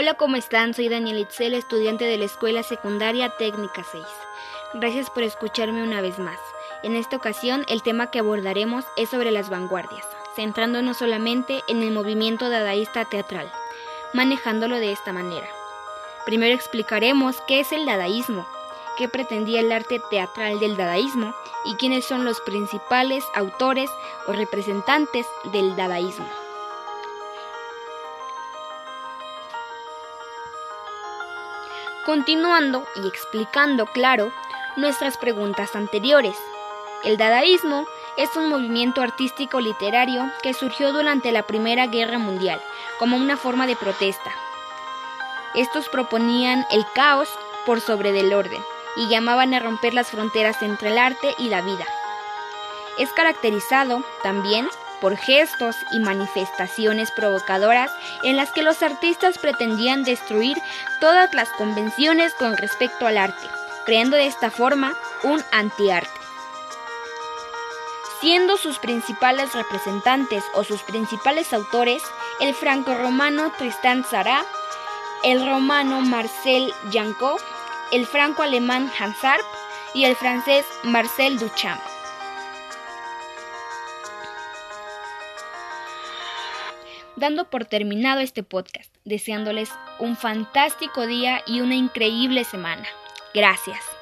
Hola, ¿cómo están? Soy Daniel Itzel, estudiante de la Escuela Secundaria Técnica 6. Gracias por escucharme una vez más. En esta ocasión, el tema que abordaremos es sobre las vanguardias, centrándonos solamente en el movimiento dadaísta teatral, manejándolo de esta manera. Primero explicaremos qué es el dadaísmo, qué pretendía el arte teatral del dadaísmo y quiénes son los principales autores o representantes del dadaísmo. Continuando y explicando claro nuestras preguntas anteriores. El dadaísmo es un movimiento artístico literario que surgió durante la Primera Guerra Mundial como una forma de protesta. Estos proponían el caos por sobre del orden y llamaban a romper las fronteras entre el arte y la vida. Es caracterizado también por gestos y manifestaciones provocadoras en las que los artistas pretendían destruir todas las convenciones con respecto al arte, creando de esta forma un antiarte. Siendo sus principales representantes o sus principales autores el franco-romano Tristan Tzara, el romano Marcel Janco, el franco-alemán Hans Arp y el francés Marcel Duchamp. Dando por terminado este podcast, deseándoles un fantástico día y una increíble semana. Gracias.